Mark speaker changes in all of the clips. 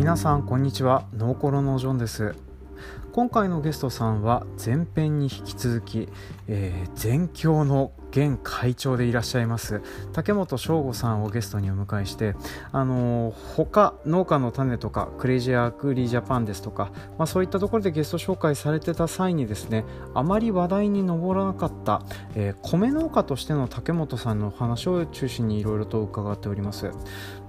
Speaker 1: 皆さんこんにちは。ノーコロのジョンです。今回のゲストさんは前編に引き続き、えー、全協の現会長でいらっしゃいます竹本彰吾さんをゲストにお迎えしてあの他農家の種とか Crazy Agri Japan ですとか、まあ、そういったところでゲスト紹介されてた際にですねあまり話題に上らなかった、えー、米農家としての竹本さんの話を中心にいろいろと伺っております、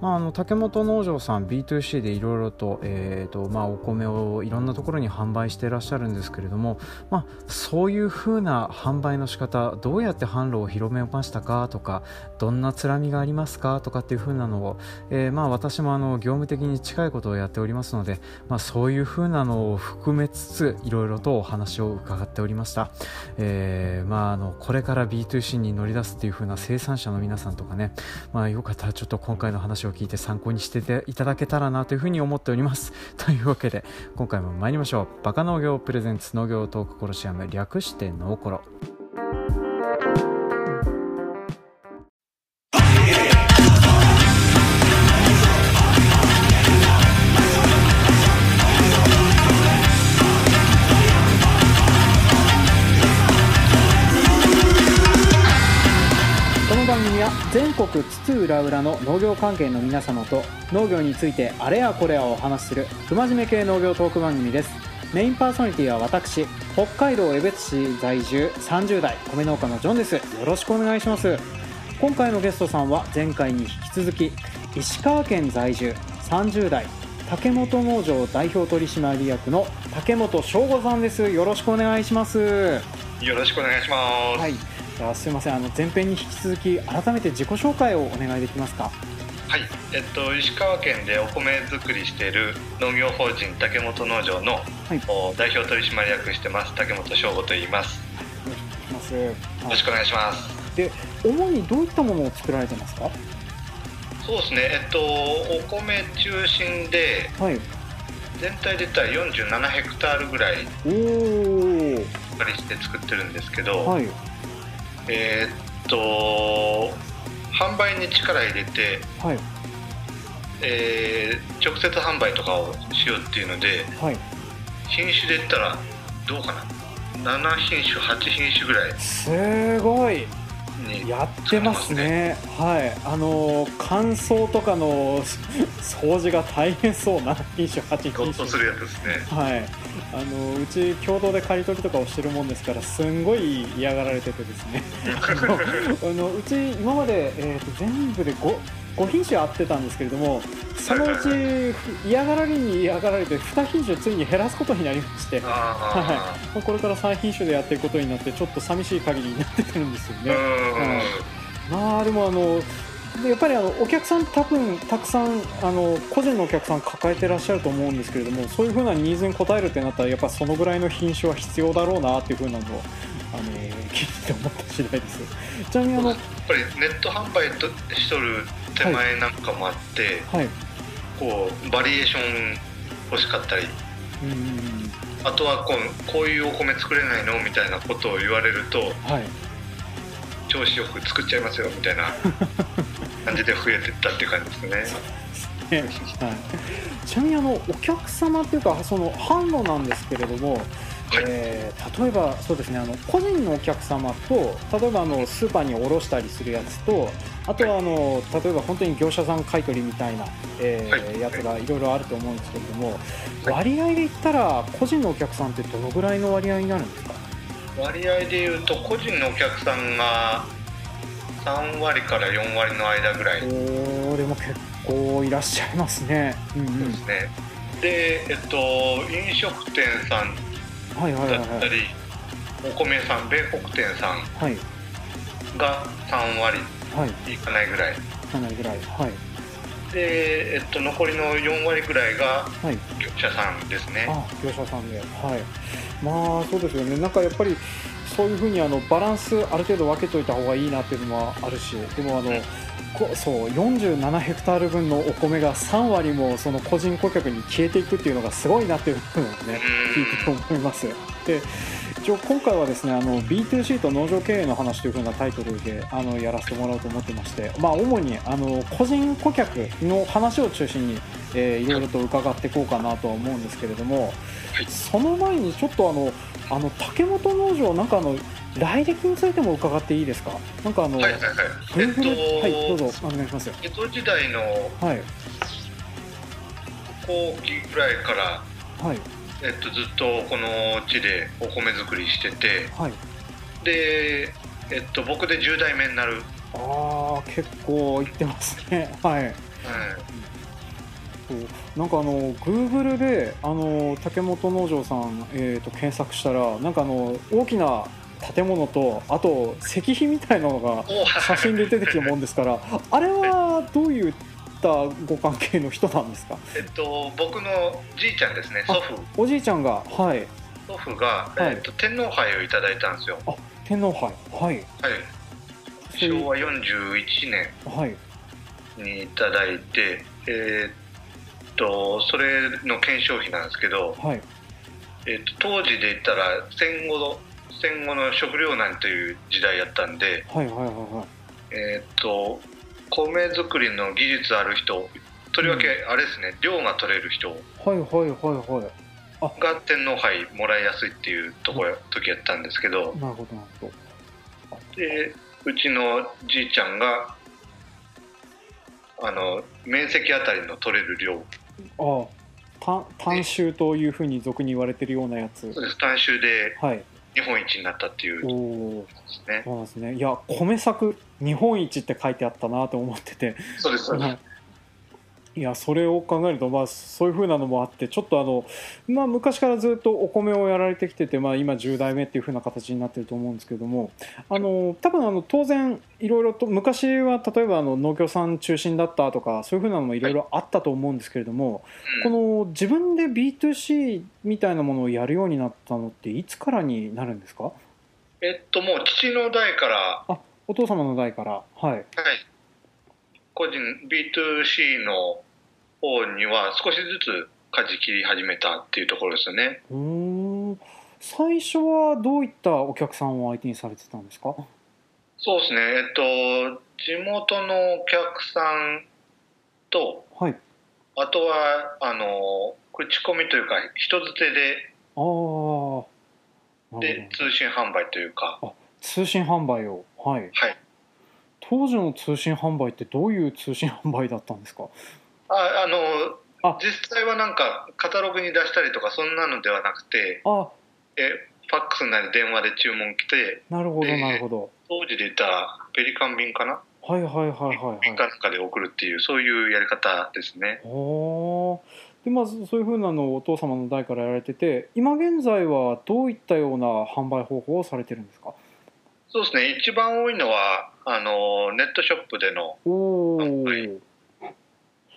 Speaker 1: まあ、あの竹本農場さん B2C でいろいろと,、えーとまあ、お米をいろんなところに販売していらっしゃるんですけれども、まあ、そういうふうな販売の仕方どうやって販路を広めましたか？とかどんなつらみがありますか？とかっていう風なのを、えー、まあ私もあの業務的に近いことをやっておりますので、まあ、そういう風なのを含めつついろいろとお話を伺っておりました、えー、まああのこれから B2C に乗り出すっていう風な生産者の皆さんとかね、まあ、よかったらちょっと今回の話を聞いて参考にしてていただけたらなというふうに思っております。というわけで今回も参りましょう。バカ農業プレゼンツ農業トークコロシアム略してノーコロ全国津々浦々の農業関係の皆様と農業についてあれやこれやお話しする不真面目系農業トーク番組です。メインパーソナリティは私北海道江別市在住30代米農家のジョンです。よろしくお願いします。今回のゲストさんは前回に引き続き石川県在住30代竹本農場代表取締役の竹本翔吾さんです。よろしくお願いします。
Speaker 2: よろしくお願いします。
Speaker 1: はいあすみません。あの前編に引き続き改めて自己紹介をお願いできますか？
Speaker 2: はい、えっと、石川県でお米作りしている農業法人竹本農場の、はい、代表取締役してます竹本翔吾と言います。よろしくお願いします。
Speaker 1: で主にどういったものを作られてますか？
Speaker 2: そうですね。えっとお米中心で、はい、全体で言ったら47ヘクタールぐらいおお借りして作ってるんですけど、はいえー、っと販売に力入れて、はい。えー、直接販売とかをしようっていうので、はい、品種で言ったらどうかな？7品種8品種ぐらい。
Speaker 1: すごいやってますね。はい。あの乾燥とかの 掃除が大変そうな品種8品種
Speaker 2: するやつですね。
Speaker 1: はい。あのうち共同で刈り取りとかをしてるもんですからすんごい嫌がられててですね。あのうち今まで、えーと、全部で 5, 5品種あってたんですけれどもそのうち嫌がられに嫌がられて2品種ついに減らすことになりまして、はい、これから3品種でやっていくことになってちょっと寂しい限りになってるんですよね。はい、まあでもあのでやっぱりあのお客さん多分たくさんあの個人のお客さん抱えてらっしゃると思うんですけれどもそういうふうなニーズに応えるってなったらやっぱそのぐらいの品種は必要だろうなっていうふうなのをあの聞いて思った次第です。
Speaker 2: ちなみにあのやっぱりネット販売としとる手前なんかもあって、はい、こうバリエーション欲しかったり。うんあとはこうこういうお米作れないのみたいなことを言われると、はい、調子よく作っちゃいますよみたいな 感じで増えてったっていう感じですね。はい、
Speaker 1: ちなみにあのお客様っていうかその販路なんですけれども、はい、えー、例えばそうですねあの個人のお客様と例えばあのスーパーに卸したりするやつとあとはあの、はい、例えば本当に業者さん買い取りみたいな、えー、はい、やつがいろいろあると思うんですけれども、割合で言ったら個人のお客さんってどのぐらいの割合になるんですか？
Speaker 2: 割合でいうと個人のお客さんが3割から4割の間ぐらい。
Speaker 1: おでも結構いらっしゃいますね、
Speaker 2: うんうん、そうですね。でえっと飲食店さんだったり、お米さん米国店さんが3割い。かないぐらい、はい、い
Speaker 1: かないぐらいはい。
Speaker 2: で、えっと、残りの4割ぐらいが業者さんですね、
Speaker 1: はい、あ業者さんで。はい。まあそうですよね。なんかやっぱりそういうふうにあのバランスある程度分けといた方がいいなっていうのもあるしでもあの、こそう47ヘクタール分のお米が3割もその個人顧客に消えていくっていうのがすごいなっていうふうにね聞いてて思います。で一応今回はですねあの B2C と農場経営の話というふうなタイトルであのやらせてもらおうと思ってまして、まあ、主にあの個人顧客の話を中心に、えー、いろいろと伺っていこうかなとは思うんですけれども、その前にちょっとあのあの竹本農場なんかあの来歴についても伺っていいですか？なんかあの、はいはいはい、えっと、はいどうぞお願いします
Speaker 2: 江戸時代のはい。後期ぐらいから、はい。えっと、ずっとこの地でお米作りしてて、はい、で、えっと、僕で10代目になる。
Speaker 1: ああ結構いってますね。はい、はい。なんかあの Google であの竹本農場さん、えーと、検索したらなんかあの大きな建物とあと石碑みたいなのが写真で出てきたもんですから あれはどういったご関係の人なんですか？
Speaker 2: えっと僕のじいちゃんですね祖父。
Speaker 1: おじいちゃんがはい。
Speaker 2: 祖父が、はい、えっと、天皇杯をいただいたんですよ。
Speaker 1: あ天皇杯。はい、はい、
Speaker 2: 昭和41年にいただいて、えー、っとそれの検証費なんですけど、はい。えー、と当時で言ったら戦後の戦後の食糧難という時代やったんで、はいはいはいはい、えっ、と米作りの技術ある人とりわけあれですね、うん、量が取れる人はい
Speaker 1: はいはいはい。
Speaker 2: が天皇杯もらいやすいっていうところ、時やったんですけど
Speaker 1: なるほどなるほ
Speaker 2: ど。でうちのじいちゃんがあの面積あたりの取れる量
Speaker 1: ああ。単収というふうに俗に言われてるようなやつ。
Speaker 2: そうです。単収で日本一になったっていう、
Speaker 1: ね、そうですね。いや米作日本一って書いてあったなと思ってて。
Speaker 2: そうですそうです、
Speaker 1: いやそれを考えると、まあ、そういうふうなのもあってちょっとあの、まあ、昔からずっとお米をやられてきてて、まあ、今10代目っていうふうな形になってると思うんですけどもあの多分あの当然いろいろと昔は例えばあの農協さん中心だったとかそういうふうなのもいろいろあったと思うんですけれども、はい、この自分で B2C みたいなものをやるようになったのっていつからになるんですか？
Speaker 2: えっともう父の代から。
Speaker 1: あお父様の代から。はい、はい
Speaker 2: 個人 B2C の方には少しずつ舵切り始めたっていうところですよね。
Speaker 1: うん。最初はどういったお客さんを相手にされてたんですか？
Speaker 2: そうですね。えっと地元のお客さんと、はい、あとはあの口コミというか人づてであで通信販売というか。
Speaker 1: 通信販売を。はい、はい、当時の通信販売ってどういう通信販売だったんですか？
Speaker 2: ああのあ。実際はなんかカタログに出したりとかそんなのではなくてあ。えファックスなり電話で注文来て
Speaker 1: なるほどなるほど。
Speaker 2: 当時で言ったらペリカン便かな？
Speaker 1: はいはいはいはいはい。
Speaker 2: 便かなんかで送るっていうそういうやり方ですね。
Speaker 1: おでまあそういうふうなのをお父様の代からやられてて今現在はどういったような販売方法をされてるんですか？
Speaker 2: そうですね。一番多いのはあのネットショップでの販売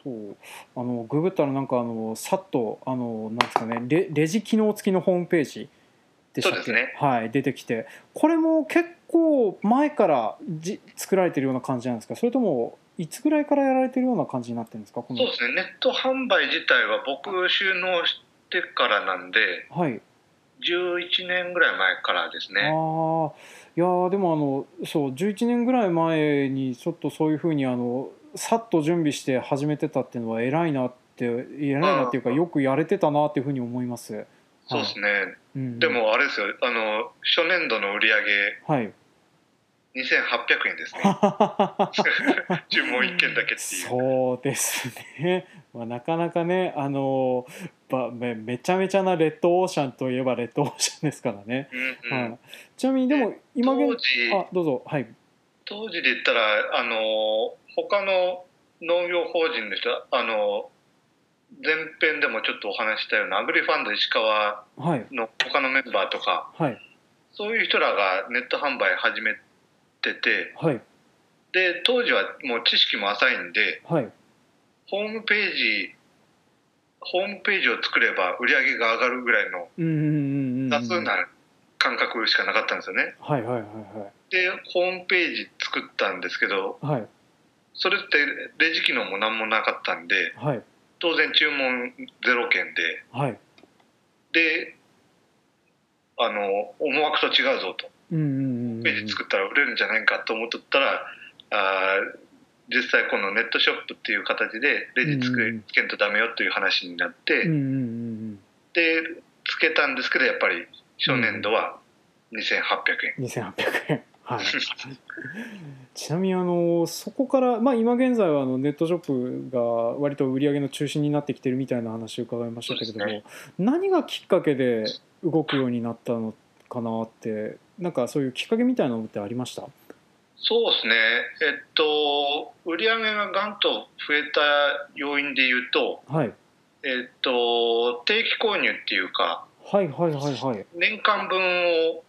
Speaker 1: そう。あのググったらなんかあのさっとあのなんですかね。レレジ機能付きのホームページでしたっけ、ね、はい。出てきて。これも結構前からじ作られてるような感じなんですか？それともいつぐらいからやられてるような感じになってるんですか？
Speaker 2: そうですね。ネット販売自体は僕収納してからなんで、はい、11年ぐらい前からですね。
Speaker 1: ああいやでもあのそう11年ぐらい前にちょっとそういうふうにあのさっと準備して始めてたっていうのは偉いなって偉いなっていうかよくやれてたなっていうふうに思います。
Speaker 2: そうですね、うん、でもあれですよ。あの初年度の売り上げ、はい、2800円ですね。注文1件だけっていう。
Speaker 1: そうですね、まあ、なかなかねあのばめめちゃめちゃなレッドオーシャンといえばレッドオーシャンですからね、うんうん、はい、ちなみにでも今現あどうぞはい。
Speaker 2: 当時で言ったらあの他の農業法人の人あの前編でもちょっとお話したようなアグリファンド石川の他のメンバーとか、はい、そういう人らがネット販売始めってて、はい、で当時はもう知識も浅いんで、はい、ホームページホームページを作れば売り上げが上がるぐらいの多数な感覚しかなかったんですよね。はいはいはいはい、でホームページ作ったんですけど、はい、それってレジ機能も何もなかったんで、はい、当然注文ゼロ件で、はい、であの思惑と違うぞと、ページ作ったら売れるんじゃないかと思っとったらあ実際このネットショップっていう形でレジつけ,、つけんとダメよという話になって、でつけたんですけどやっぱり初年度は2800円。
Speaker 1: 2800円。はい、ちなみにあのそこから、まあ、今現在はあのネットショップが割と売り上げの中心になってきてるみたいな話を伺いましたけれども、ね、何がきっかけで動くようになったのかなってなんかそういうきっかけみたいなのってありました？
Speaker 2: そうですね、えっと、売り上げががんと増えた要因でいうと、
Speaker 1: はい。
Speaker 2: えっと、定期購入っていうか、
Speaker 1: はいはいはいはい、
Speaker 2: 年間分を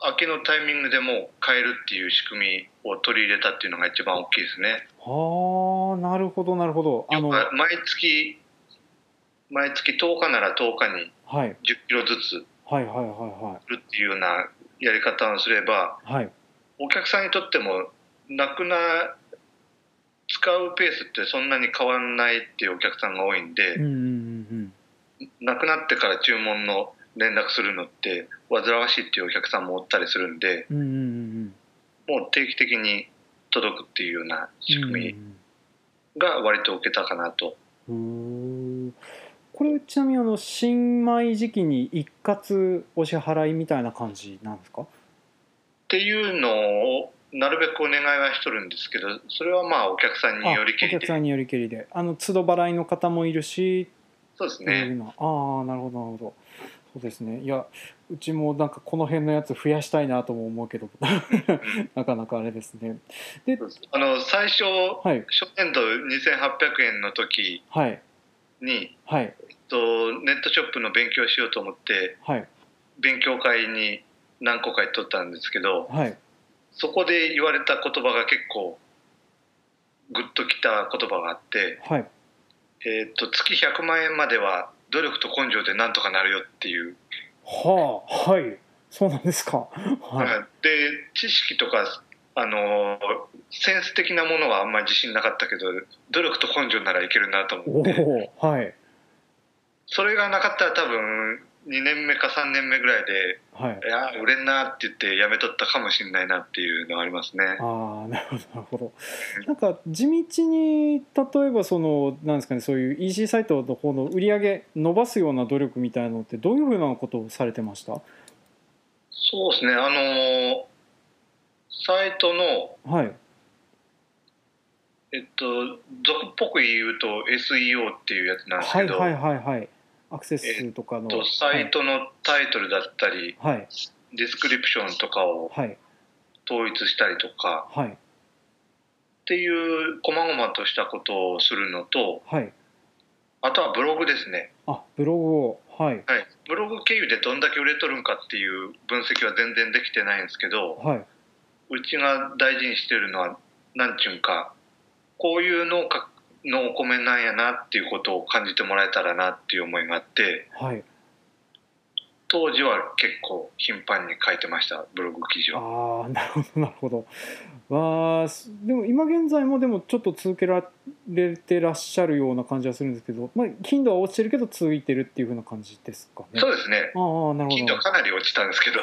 Speaker 2: 秋のタイミングでも買えるっていう仕組みを取り入れたっていうのが一番大きいですね。
Speaker 1: はあなるほどなるほど。
Speaker 2: あの毎月毎月10日なら10日に10キロずつ
Speaker 1: はいはいはいはい。
Speaker 2: るっていうようなやり方をすれば、
Speaker 1: はい、
Speaker 2: お客さんにとってもなくな使うペースってそんなに変わらないっていうお客さんが多いんで、
Speaker 1: うんうんうん
Speaker 2: なくなってから注文の連絡するのって煩わしいっていうお客さんもおったりするんで、
Speaker 1: うんうんうん、
Speaker 2: もう定期的に届くっていうような仕組みが割と受けたかなと。
Speaker 1: うんこれちなみにあの新米時期に一括お支払いみたいな感じなんですか？
Speaker 2: っていうのをなるべくお願いはしとるんですけどそれはまあお客さんによりけり
Speaker 1: で。お客さんによりけりで。あの都度払いの方もいるし
Speaker 2: そうですね。
Speaker 1: ああなるほどなるほど。そうですね。いやうちもなんかこの辺のやつ増やしたいなとも思うけど。なかなかあれですね。
Speaker 2: であの最初、
Speaker 1: はい、
Speaker 2: 初年度2800円の時に、
Speaker 1: はい、
Speaker 2: と、ネットショップの勉強しようと思って、
Speaker 1: はい、
Speaker 2: 勉強会に何個か行っとったんですけど、
Speaker 1: はい、
Speaker 2: そこで言われた言葉が結構グッときた言葉があって、
Speaker 1: はい、
Speaker 2: えっと月100万円までは努力と根性でなんとかなるよっていう。
Speaker 1: はあはい。そうなんですか、
Speaker 2: はい、で知識とかあのセンス的なものはあんまり自信なかったけど努力と根性ならいけるなと思って。
Speaker 1: はい
Speaker 2: それがなかったら多分2年目か3年目ぐらいで、
Speaker 1: はい、い
Speaker 2: や売れんなって言ってやめとったかもしれないなっていうのはありますね。
Speaker 1: ああなるほどなるほど。なんか地道に例えばそのなんですかねそういう EC サイトの方の売り上げ伸ばすような努力みたいなのってどういうふうなことをされてました？
Speaker 2: そうですねあのサイトの
Speaker 1: はい
Speaker 2: えっと俗っぽく言うと SEO っていうやつなんですけど
Speaker 1: はいはいはいはい。アクセス数とかの、えっと、
Speaker 2: サイトのタイトルだったり、
Speaker 1: はい、
Speaker 2: ディスクリプションとかを統一したりとか、
Speaker 1: はい、っ
Speaker 2: ていう細々としたことをするのと、
Speaker 1: はい、
Speaker 2: あとはブログですね。
Speaker 1: あブログを。はい、はい、
Speaker 2: ブログ経由でどんだけ売れとるんかっていう分析は全然できてないんですけど、
Speaker 1: はい、
Speaker 2: うちが大事にしてるのは何ちゅうかこういうのを書のお米なんやなっていうことを感じてもらえたらなっていう思いがあって、
Speaker 1: はい、
Speaker 2: 当時は結構頻繁に書いてましたブログ記事
Speaker 1: は。ああなるほどなるほど。わあでも今現在もでもちょっと続けられてらっしゃるような感じはするんですけど、まあ、頻度は落ちてるけど続いてるっていうふうな感じですかね。
Speaker 2: そうですね。
Speaker 1: ああなるほど。
Speaker 2: 頻度かなり落ちたんですけど。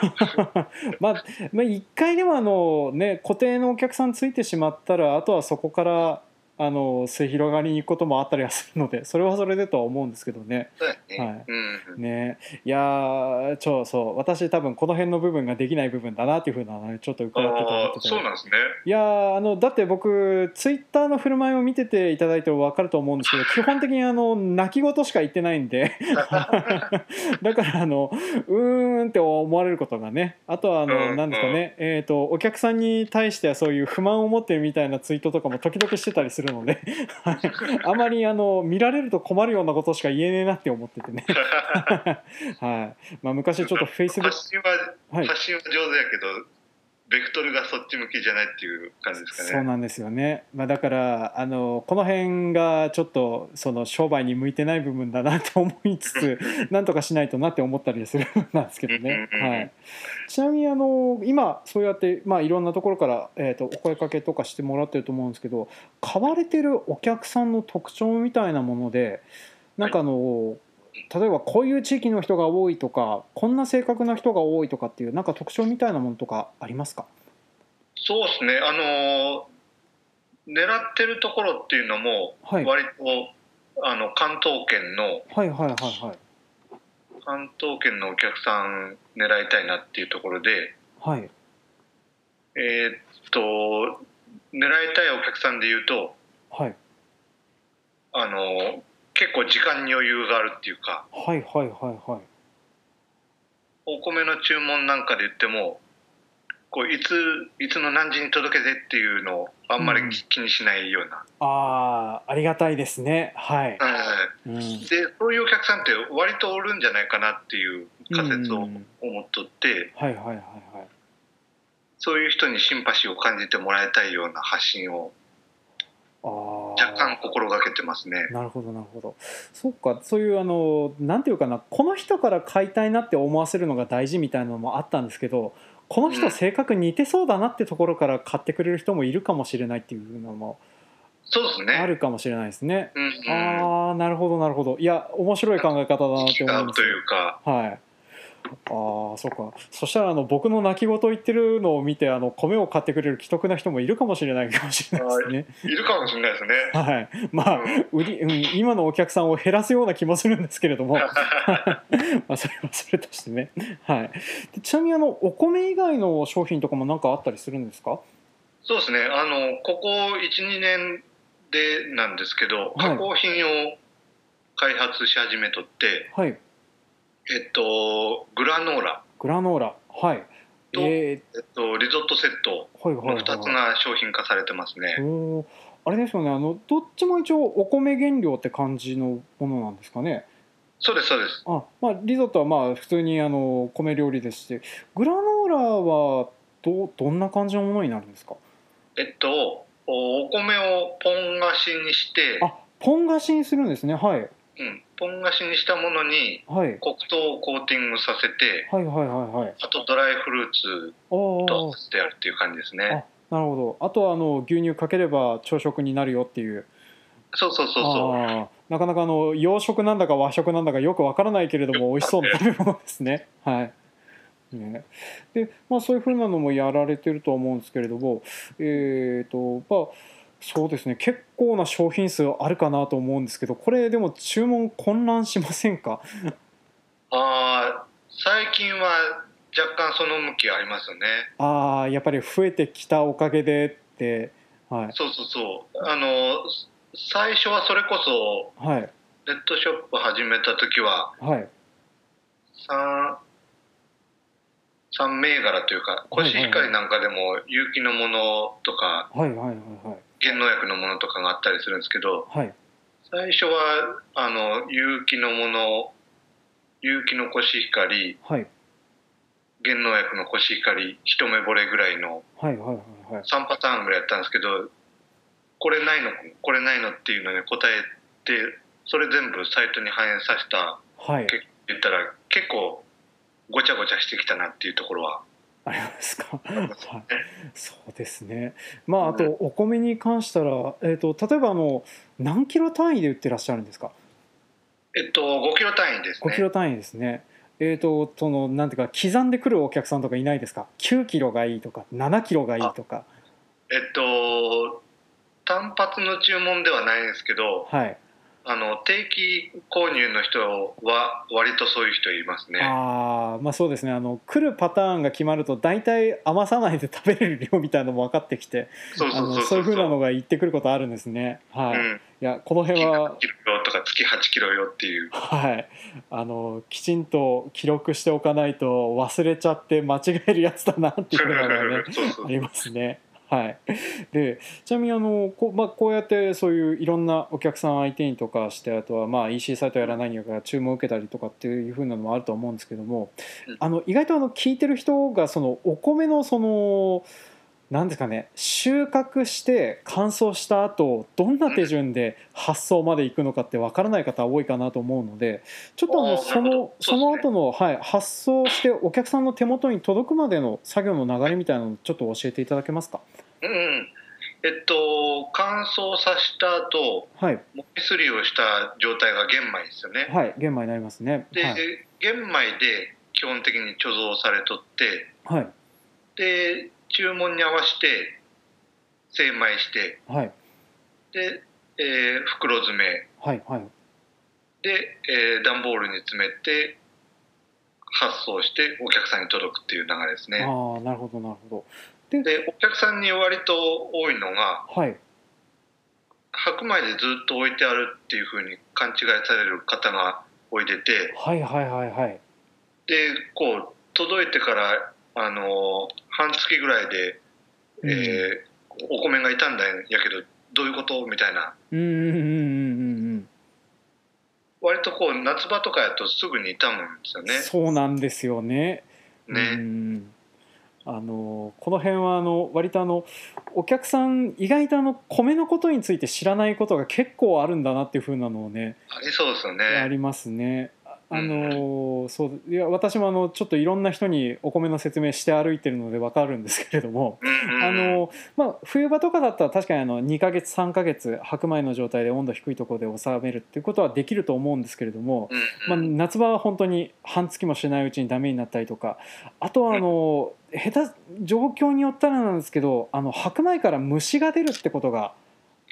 Speaker 1: まあ、まあ、一回でもあのね固定のお客さんついてしまったらあとはそこからあの末広がりに行くこともあったりはするのでそれはそれでとは思うんですけどね。
Speaker 2: ね。はい。
Speaker 1: うん、ね。いやちょそう。私多分この辺の部分ができない部分だなっていうふうなちょっと伺ってた思って
Speaker 2: そうなんですね。
Speaker 1: いやあのだって僕ツイッターの振る舞いを見てていただいても分かると思うんですけど 基本的にあの泣き言しか言ってないんで。だからあのうーんって思われることがねあとはあの何ですかね、えーと、お客さんに対してはそういう不満を持ってるみたいなツイートとかも時々してたりするるのであまりあの見られると困るようなことしか言えねえなって思っててね。はい。まあ、昔ちょっとフェイスブック
Speaker 2: 発信は、はい、発信は上手やけどベクトルがそっち向きじゃないっていう感じですかね。
Speaker 1: そうなんですよね。まあだからあのこの辺がちょっとその商売に向いてない部分だなと思いつつ、なんとかしないとなって思ったりするなんですけどね。はい。ちなみにあの今そうやってまあいろんなところからえっ、ー、とお声かけとかしてもらってると思うんですけど、買われてるお客さんの特徴みたいなもので、なんかあの、はい例えばこういう地域の人が多いとかこんな性格な人が多いとかっていうなんか特徴みたいなものとかありますか？
Speaker 2: そうですね。あの狙ってるところっていうのも割と、はい、あの関東圏の
Speaker 1: はいはいはいはい。
Speaker 2: 関東圏のお客さん狙いたいなっていうところで
Speaker 1: はい。
Speaker 2: えー、っと狙いたいお客さんで言うと
Speaker 1: はい。
Speaker 2: あの結構時間に余裕があるっていうか
Speaker 1: はいはいはいはい。
Speaker 2: お米の注文なんかで言ってもこういついつの何時に届けてっていうのをあんまり気にしないような、うん、
Speaker 1: ああありがたいですね。はい、
Speaker 2: うん、でそういうお客さんって割とおるんじゃないかなっていう仮説を思っとって、
Speaker 1: はいはいはいはい。
Speaker 2: そういう人にシンパシーを感じてもらいたいような発信を若干心がけてますね。
Speaker 1: なるほどなるほど。そっかそういうあのなんていうかなこの人から買いたいなって思わせるのが大事みたいなのもあったんですけどこの人性格似てそうだなってところから買ってくれる人もいるかもしれないっていうのも。
Speaker 2: そうですね。
Speaker 1: あるかもしれないですね。
Speaker 2: うんうん、
Speaker 1: ああ、なるほど、なるほど。いや、面白い考え方だなって思います。
Speaker 2: というか。
Speaker 1: はい。ああそうか。そしたらあの僕の泣き言言ってるのを見てあの米を買ってくれる既得な人もいるかもしれないかもしれないですね。
Speaker 2: い。るかもしれないですね。
Speaker 1: はい。まあ、うん、売り、うん、今のお客さんを減らすような気もするんですけれども。まあそれはそれとしてね。はい。ちなみにあのお米以外の商品とかも何かあったりするんですか？
Speaker 2: そうですね。あのここ12年でなんですけど、加工品を開発し始めとって
Speaker 1: はい
Speaker 2: えっと、グラノーラ。
Speaker 1: グラノーラ。はい。
Speaker 2: と、えー、えっと、リゾットセット。の2つが商品化されてますね。
Speaker 1: おあれですよね。あのどっちも一応お米原料って感じのものなんですかね。
Speaker 2: そうですそうです。
Speaker 1: あ、まあ、リゾットはまあ普通にあの米料理ですし。グラノーラはどどんな感じのものになるんですか？
Speaker 2: えっとお米をポン菓子にして。
Speaker 1: あポン菓子にするんですね。はい。
Speaker 2: うん、ポン菓子にしたものに黒糖をコーティングさせて、
Speaker 1: はいはいはいはい、
Speaker 2: あとドライフルーツとしてやるっていう感じですね。
Speaker 1: なるほど。あとはあの牛乳かければ朝食になるよっていう。
Speaker 2: そうそうそうそう。
Speaker 1: なかなかあの洋食なんだか和食なんだかよくわからないけれども 美味しそうな食べ物ですね。はい。ね、でまあそういうふうなのもやられてると思うんですけれどもえっ、ー、とまあそうですね。結構な商品数あるかなと思うんですけどこれでも注文混乱しませんか？
Speaker 2: あ最近は若干その向きありますよね。
Speaker 1: ああやっぱり増えてきたおかげでって、はい、
Speaker 2: そうそうそう。あの最初はそれこそ、
Speaker 1: はい、
Speaker 2: ネットショップ始めた時は、
Speaker 1: はい、
Speaker 2: 3, 3銘柄というかコシヒカリなんかでも有機のものとか、
Speaker 1: はいはいはいはい
Speaker 2: 原農薬のものとかがあったりするんですけど、
Speaker 1: はい、
Speaker 2: 最初はあの有機のもの有機のコシヒカリ、
Speaker 1: はい、
Speaker 2: 原農薬のコシヒカリ一目惚れぐらいの3パターンぐらいやったんですけどこれないのこれないのっていうのに答えてそれ全部サイトに反映させた、
Speaker 1: はい、
Speaker 2: 言ったら結構ごちゃごちゃしてきたなっていうところは
Speaker 1: ありますか？そうですね。まああとお米に関したら、えーと、例えばあの何キロ単位で売ってらっしゃるんですか？
Speaker 2: えっと5キロ単位ですね。
Speaker 1: 5キロ単位ですね。えーと、そのなんていうか刻んでくるお客さんとかいないですか？9キロがいいとか7キロがいいとか。
Speaker 2: えっと単発の注文ではないんですけど、
Speaker 1: はい、
Speaker 2: あの定期購入の人は割とそういう人いますね。
Speaker 1: ああまあそうですね。あの来るパターンが決まると大体余さないで食べれる量みたいなのも分かってきてそういうふうなのが言ってくることあるんですね。はい、うん、いやこの辺は
Speaker 2: 月8キロとか月8キロよっていう。
Speaker 1: はい。あのきちんと記録しておかないと忘れちゃって間違えるやつだなっていうのがねありますねはい、でちなみにあのこ,、まあ、こうやってそういういろんなお客さん相手にとかしてあとはまあ EC サイトやらないにか注文を受けたりとかっていうふうなのもあると思うんですけどもあの意外とあの聞いてる人がそのお米のその何ですかね収穫して乾燥した後どんな手順で発送まで行くのかって分からない方多いかなと思うのでちょっとあのそのその後のはい発送してお客さんの手元に届くまでの作業の流れみたいなのをちょっと教えていただけますか？
Speaker 2: うんえっと、乾燥させた後、
Speaker 1: はい、
Speaker 2: もみすりをした状態が玄米ですよね。
Speaker 1: はい、玄米になりますね。
Speaker 2: で、
Speaker 1: はい、
Speaker 2: 玄米で基本的に貯蔵されとって、
Speaker 1: はい、
Speaker 2: で、注文に合わせて精米して、
Speaker 1: はい、
Speaker 2: で、えー、袋詰め、
Speaker 1: はいはい、
Speaker 2: で、えー、段ボールに詰めて発送してお客さんに届くっていう流れですね。
Speaker 1: ああなるほどなるほど。
Speaker 2: でお客さんに割と多いのが、
Speaker 1: はい、
Speaker 2: 白米でずっと置いてあるっていうふうに勘違いされる方がおいでて、
Speaker 1: はいはいはいはい。
Speaker 2: でこう届いてからあの半月ぐらいで、うん、えー、お米が傷んだんやけどどういうこと？みたいな。
Speaker 1: うんうんうんうんうん
Speaker 2: 割とこう夏場とかやとすぐに傷むんですよね。
Speaker 1: そうなんですよね。
Speaker 2: ね。
Speaker 1: うんあのこの辺はあの割とあのお客さん意外とあの米のことについて知らないことが結構あるんだなっていうふうなのをね
Speaker 2: ありそうですよね
Speaker 1: ありますね。あのそういや私もあのちょっといろんな人にお米の説明して歩いてるので分かるんですけれども、あのまあ、冬場とかだったら確かにあの2ヶ月3ヶ月白米の状態で温度低いところで収めるっていうことはできると思うんですけれども、まあ、夏場は本当に半月もしないうちにダメになったりとかあとはあの下手状況によったらなんですけどあの白米から虫が出るってことが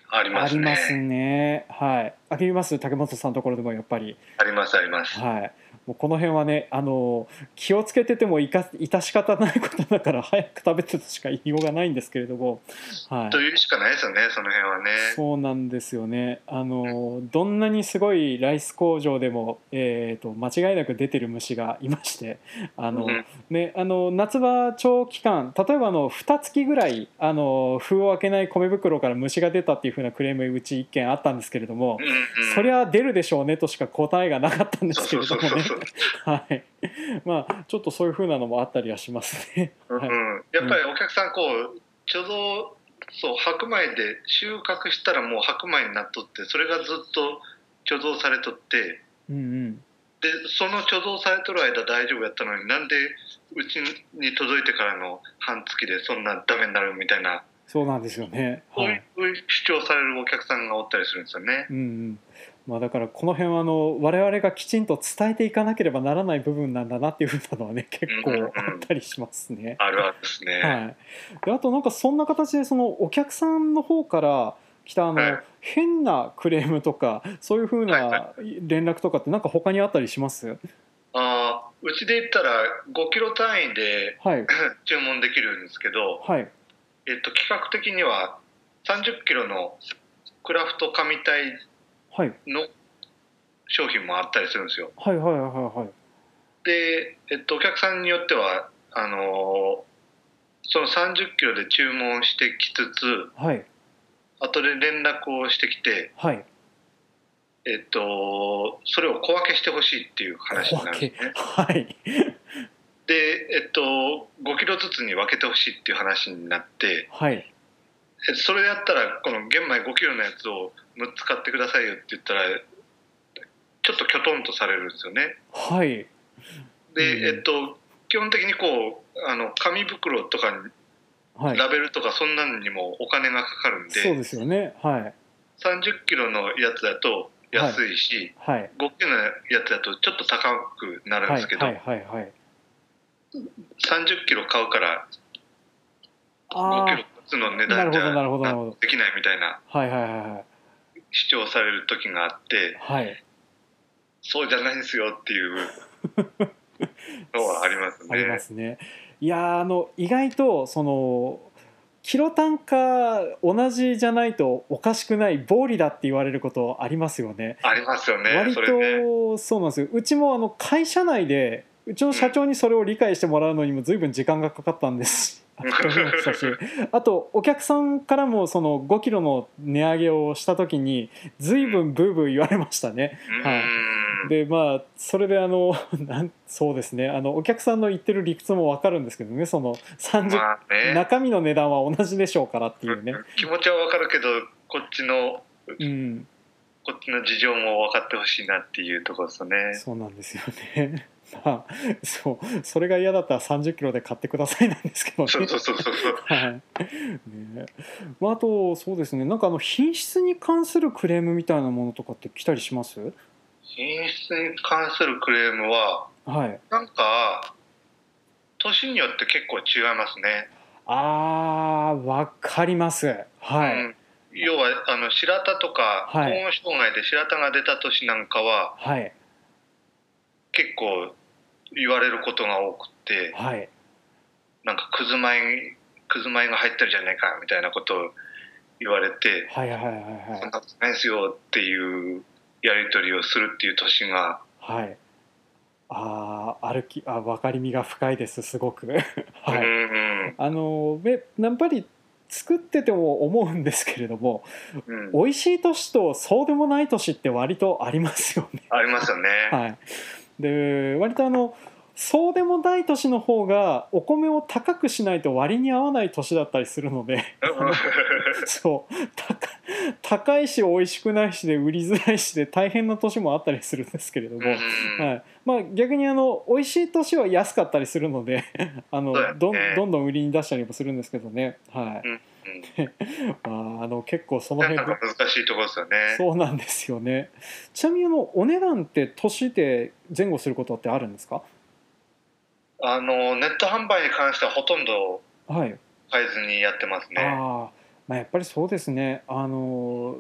Speaker 2: ありますね。あります
Speaker 1: ね。はい。あります竹本さんのところでもやっぱり。
Speaker 2: ありますあります。
Speaker 1: はい。もうこの辺はねあの気をつけててもいか致し方ないことだから早く食べてとしか言いようがないんですけれども、
Speaker 2: はい、というしかないですよねその辺はね。
Speaker 1: そうなんですよね。あのどんなにすごいライス工場でも、えーと、間違いなく出てる虫がいましてあの、うん、ね、あの夏場長期間例えばあの2月ぐらいあの封を開けない米袋から虫が出たっていうふうなクレームうち1件あったんですけれども、うんうん、そりゃ出るでしょうねとしか答えがなかったんですけれどもね。はい。まあちょっとそういうふうなのもあったりはしますね。
Speaker 2: うん、やっぱりお客さんこう貯蔵そう白米で収穫したらもう白米になっとってそれがずっと貯蔵されとって、
Speaker 1: うんうん、
Speaker 2: でその貯蔵されとる間大丈夫やったのになんでうちに届いてからの半月でそんなダメになるみたいな。
Speaker 1: そうなんですよね、
Speaker 2: はい、そういう主張されるお客さんがおったりするんですよね。
Speaker 1: うんうんまあ、だからこの辺はあの我々がきちんと伝えていかなければならない部分なんだなっていうふうなのはね結構あったりしますね。
Speaker 2: あるあるですね。
Speaker 1: はい、であとなんかそんな形でそのお客さんの方から来たあの、はい、変なクレームとかそういうふうな連絡とかってなんか他にあったりします、
Speaker 2: あうちで言ったら5キロ単位で、はい、注文できるんですけど、
Speaker 1: はい。
Speaker 2: えっと、企画的には30キロのクラフト紙体の商品もあったりするんですよ。
Speaker 1: はいはいはいはい。
Speaker 2: で、えっと、お客さんによってはあのその30キロで注文してきつつ、
Speaker 1: はい、
Speaker 2: 後で連絡をしてきて、
Speaker 1: はい、
Speaker 2: えっと、それを小分けしてほしいっていう話になるんですね。
Speaker 1: はい、
Speaker 2: で、えっと、5キロずつに分けてほしいっていう話になって、
Speaker 1: はい、
Speaker 2: それでやったらこの玄米5キロのやつを6つ買ってくださいよって言ったらちょっときょとんとされるんですよね。
Speaker 1: はい。で、
Speaker 2: えっと基本的にこうあの紙袋とかにラベルとかそんなのにもお金がかかるんで、
Speaker 1: そうですよね。はい。
Speaker 2: 30キロのやつだと安いし、
Speaker 1: はい、
Speaker 2: 5キロのやつだとちょっと高くなるんですけど、
Speaker 1: はいはいはいはい、
Speaker 2: 30キロ買うから5キロつの値段じゃできないみたいな主張される時があって、
Speaker 1: はい、
Speaker 2: そうじゃないんですよっていう のはありますね。
Speaker 1: ありますね。いやあの意外とそのキロ単価同じじゃないとおかしくない暴利だって言われることありますよね。
Speaker 2: ありますよね。
Speaker 1: 割とそうなんですよ。うちもあの会社内でうちの社長にそれを理解してもらうのにも随分時間がかかったんです。あとお客さんからもその5キロの値上げをした時に随分ブーブー言われましたね。はい、でまあそれであの なんそうですね。あのお客さんの言ってる理屈も分かるんですけどね。その30、まあね、中身の値段は同じでしょうからっていうね。
Speaker 2: 気持ちは分かるけどこっちの、
Speaker 1: うん、
Speaker 2: こっちの事情も分かってほしいなっていうところですね。
Speaker 1: そうなんですよねまあ、そうそれが嫌だったら30キロで買ってくださいなんですけどね。そうそうそうそう。はい。ね、まああとそうですね。なんかあの品質に関するクレームみたいなものとかって来たりします？
Speaker 2: 品質に関するクレームは、はい。なんか年によって結構違いますね。
Speaker 1: ああ、わかります。はい。うん
Speaker 2: 要はあの白田とか、高温障害で白田が出た年なんかは、はい、結構言われることが多くて、はい、なんかくず米くず米が入ってるじゃないかみたいなことを言われて、はいはいはいはい、そんなことないですよっていうやり取りをするっていう年が、
Speaker 1: はい、ああ歩きあ分かりみが深いですすごく。はい、うんうん、あのやっぱり作ってても思うんですけれども、うん、美味しい年とそうでもない年って割とありますよね。
Speaker 2: ありますよね。
Speaker 1: はい、で割とあのそうでもない年の方がお米を高くしないと割に合わない年だったりするので そう高いし美味しくないしで売りづらいしで大変な年もあったりするんですけれども、はい。まあ、逆にあの美味しい年は安かったりするのであのどどんどん売りに出したりもするんですけどね。はい まあ、あの結構その辺
Speaker 2: 難しいところですよね。
Speaker 1: そうなんですよね。ちなみにあのお値段って年で前後することってあるんですか？
Speaker 2: あのネット販売に関してはほとんど変えずにやってますね。
Speaker 1: あまあ、やっぱりそうですね。あの、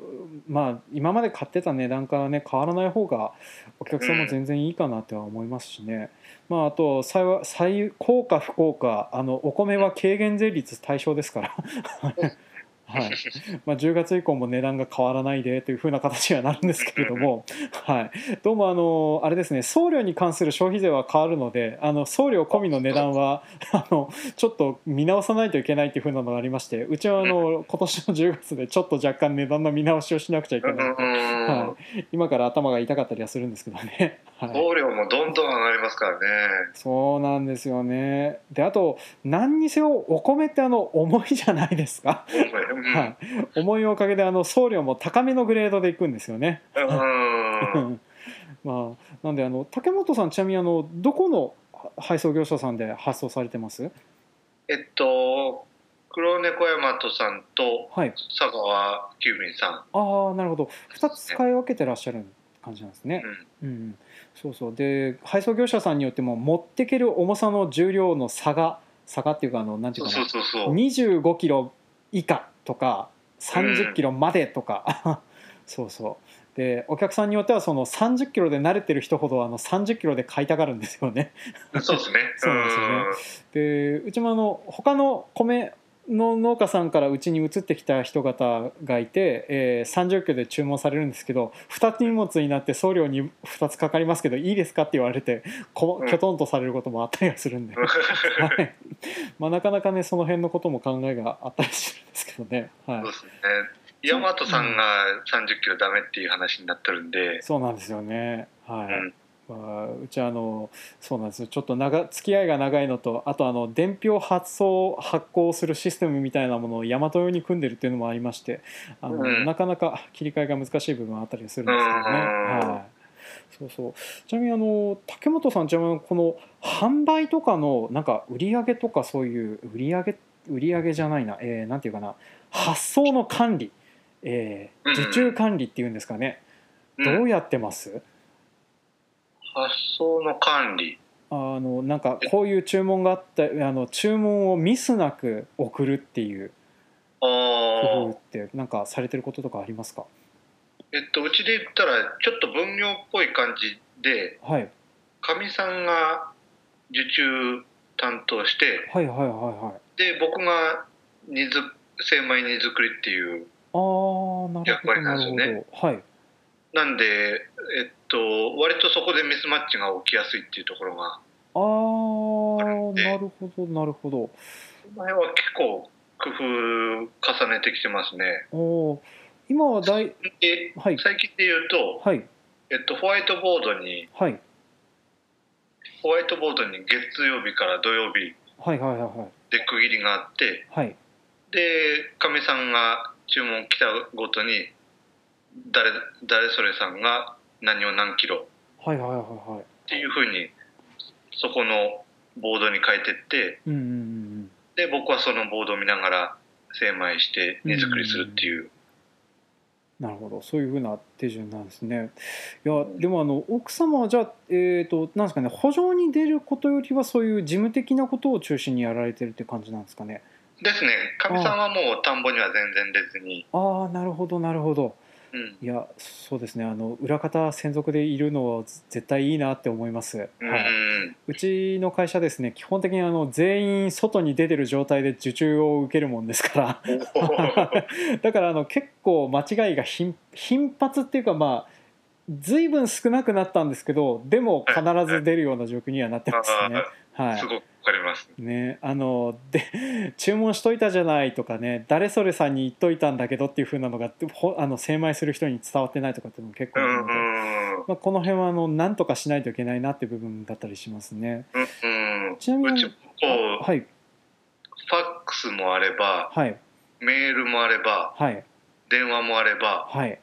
Speaker 1: まあ、今まで買ってた値段からね変わらない方がお客さんも全然いいかなっては思いますしね、うん、まあ、あと最効果不効果あのお米は軽減税率対象ですから。はい。まあ、10月以降も値段が変わらないでというふうな形にはなるんですけれども、はい、どうもあのあれですね送料に関する消費税は変わるのであの送料込みの値段はあのちょっと見直さないといけないというふうなのがありましてうちはあの今年の10月でちょっと若干値段の見直しをしなくちゃいけない、はい、今から頭が痛かったりはするんですけどね、
Speaker 2: はい、送料もどんどん上がりますからね。
Speaker 1: そうなんですよね。であと何にせよお米ってあの重いじゃないですか。はい、思いのおかげであの送料も高めのグレードでいくんですよね。まあ、なんであの竹本さんちなみにあのどこの配送業者さんで発送されてます？
Speaker 2: えっと黒猫大和さんと佐川急便さん、はい、
Speaker 1: ああなるほど。2つ使い分けてらっしゃる感じなんですね。うん、うん、そうそう。で配送業者さんによっても持ってける重さの重量の差が差がっていうかあのなんていうかな25キロ以下とか30キロまでとか、うん、そうそう。でお客さんによってはその30キロで慣れてる人ほどあの30キロで買いたがるんですよね。
Speaker 2: そうですね。
Speaker 1: そうですよね。でうちもあの他の米の農家さんからうちに移ってきた人方がいて、えー、30キロで注文されるんですけど2つ荷物になって送料に2つかかりますけどいいですかって言われてこきょとんとされることもあったりはするんで、はい。まあ、なかなかねその辺のことも考えがあったりするんですけどね。はい、そうですね。
Speaker 2: 大和さんが30キロダメっていう話になってるんで、
Speaker 1: そうなんですよね。はい、うんまあ、うちはあのそうなんですちょっと長付き合いが長いのとあとあの伝票発送発行するシステムみたいなものを大和用に組んでるっていうのもありましてあの、うん、なかなか 切り替えが難しい部分あったりするんですけどね。はい。そうそう。ちなみにあの竹本さんちなみにこの販売とかのなんか売り上げとかそういう売り上げ売り上げじゃないな、えー、なんていうかな。発送の管理、えー、受注管理っていうんですかね、うん、どうやってます、
Speaker 2: 発送の管理。
Speaker 1: あのなんかこういう注文があったあの注文をミスなく送るっていう工夫ってなんかされてることとかありますか？
Speaker 2: えっとうちで言ったらちょっと分業っぽい感じではい。かみさんが受注担当して
Speaker 1: はいはいはいはい
Speaker 2: で僕が荷づ精米荷造りっていう役割なんですよね。はい。なんで、えっと、割とそこでミスマッチが起きやすいっていうところが。あ
Speaker 1: あなるほどなるほど。
Speaker 2: 前は結構工夫重ねてきてますね。お
Speaker 1: 今は大、
Speaker 2: はい、最近で言うと、はい。えっと、ホワイトボードに、はい、ホワイトボードに月曜日から土曜日で区切りがあって、はい、でかみさんが注文来たごとに誰誰それさんが何を何キロっていうふうにそこのボードに書いてって、うんうんうん、で僕はそのボードを見ながら精米して荷造りするっていう。
Speaker 1: なるほどそういうふうな手順なんですね。いやでもあの奥様はじゃあ、えーと、なんですかね補助に出ることよりはそういう事務的なことを中心にやられてるって感じなんですかね。
Speaker 2: ですねかみさんはもう田んぼには全然出ずに。
Speaker 1: ああなるほどなるほど。いやそうですね。あの裏方専属でいるのは絶対いいなって思います、はい、うちの会社ですね基本的にあの全員外に出てる状態で受注を受けるもんですから。だからあの結構間違いが頻発っていうかまあ随分少なくなったんですけどでも必ず出るような状況にはなってますね。
Speaker 2: はい、すごくかります。
Speaker 1: ねあので 注文しといたじゃないとかね誰それさんに言っといたんだけどっていうふうなのがあの精米する人に伝わってないとかっていうのも結構あるので、まあ、この辺はあの何とかしないといけないなって部分だったりしますね。
Speaker 2: うんうん、ちなみにはい、ファックスもあれば、はい、メールもあれば、はい、電話もあれば、はい、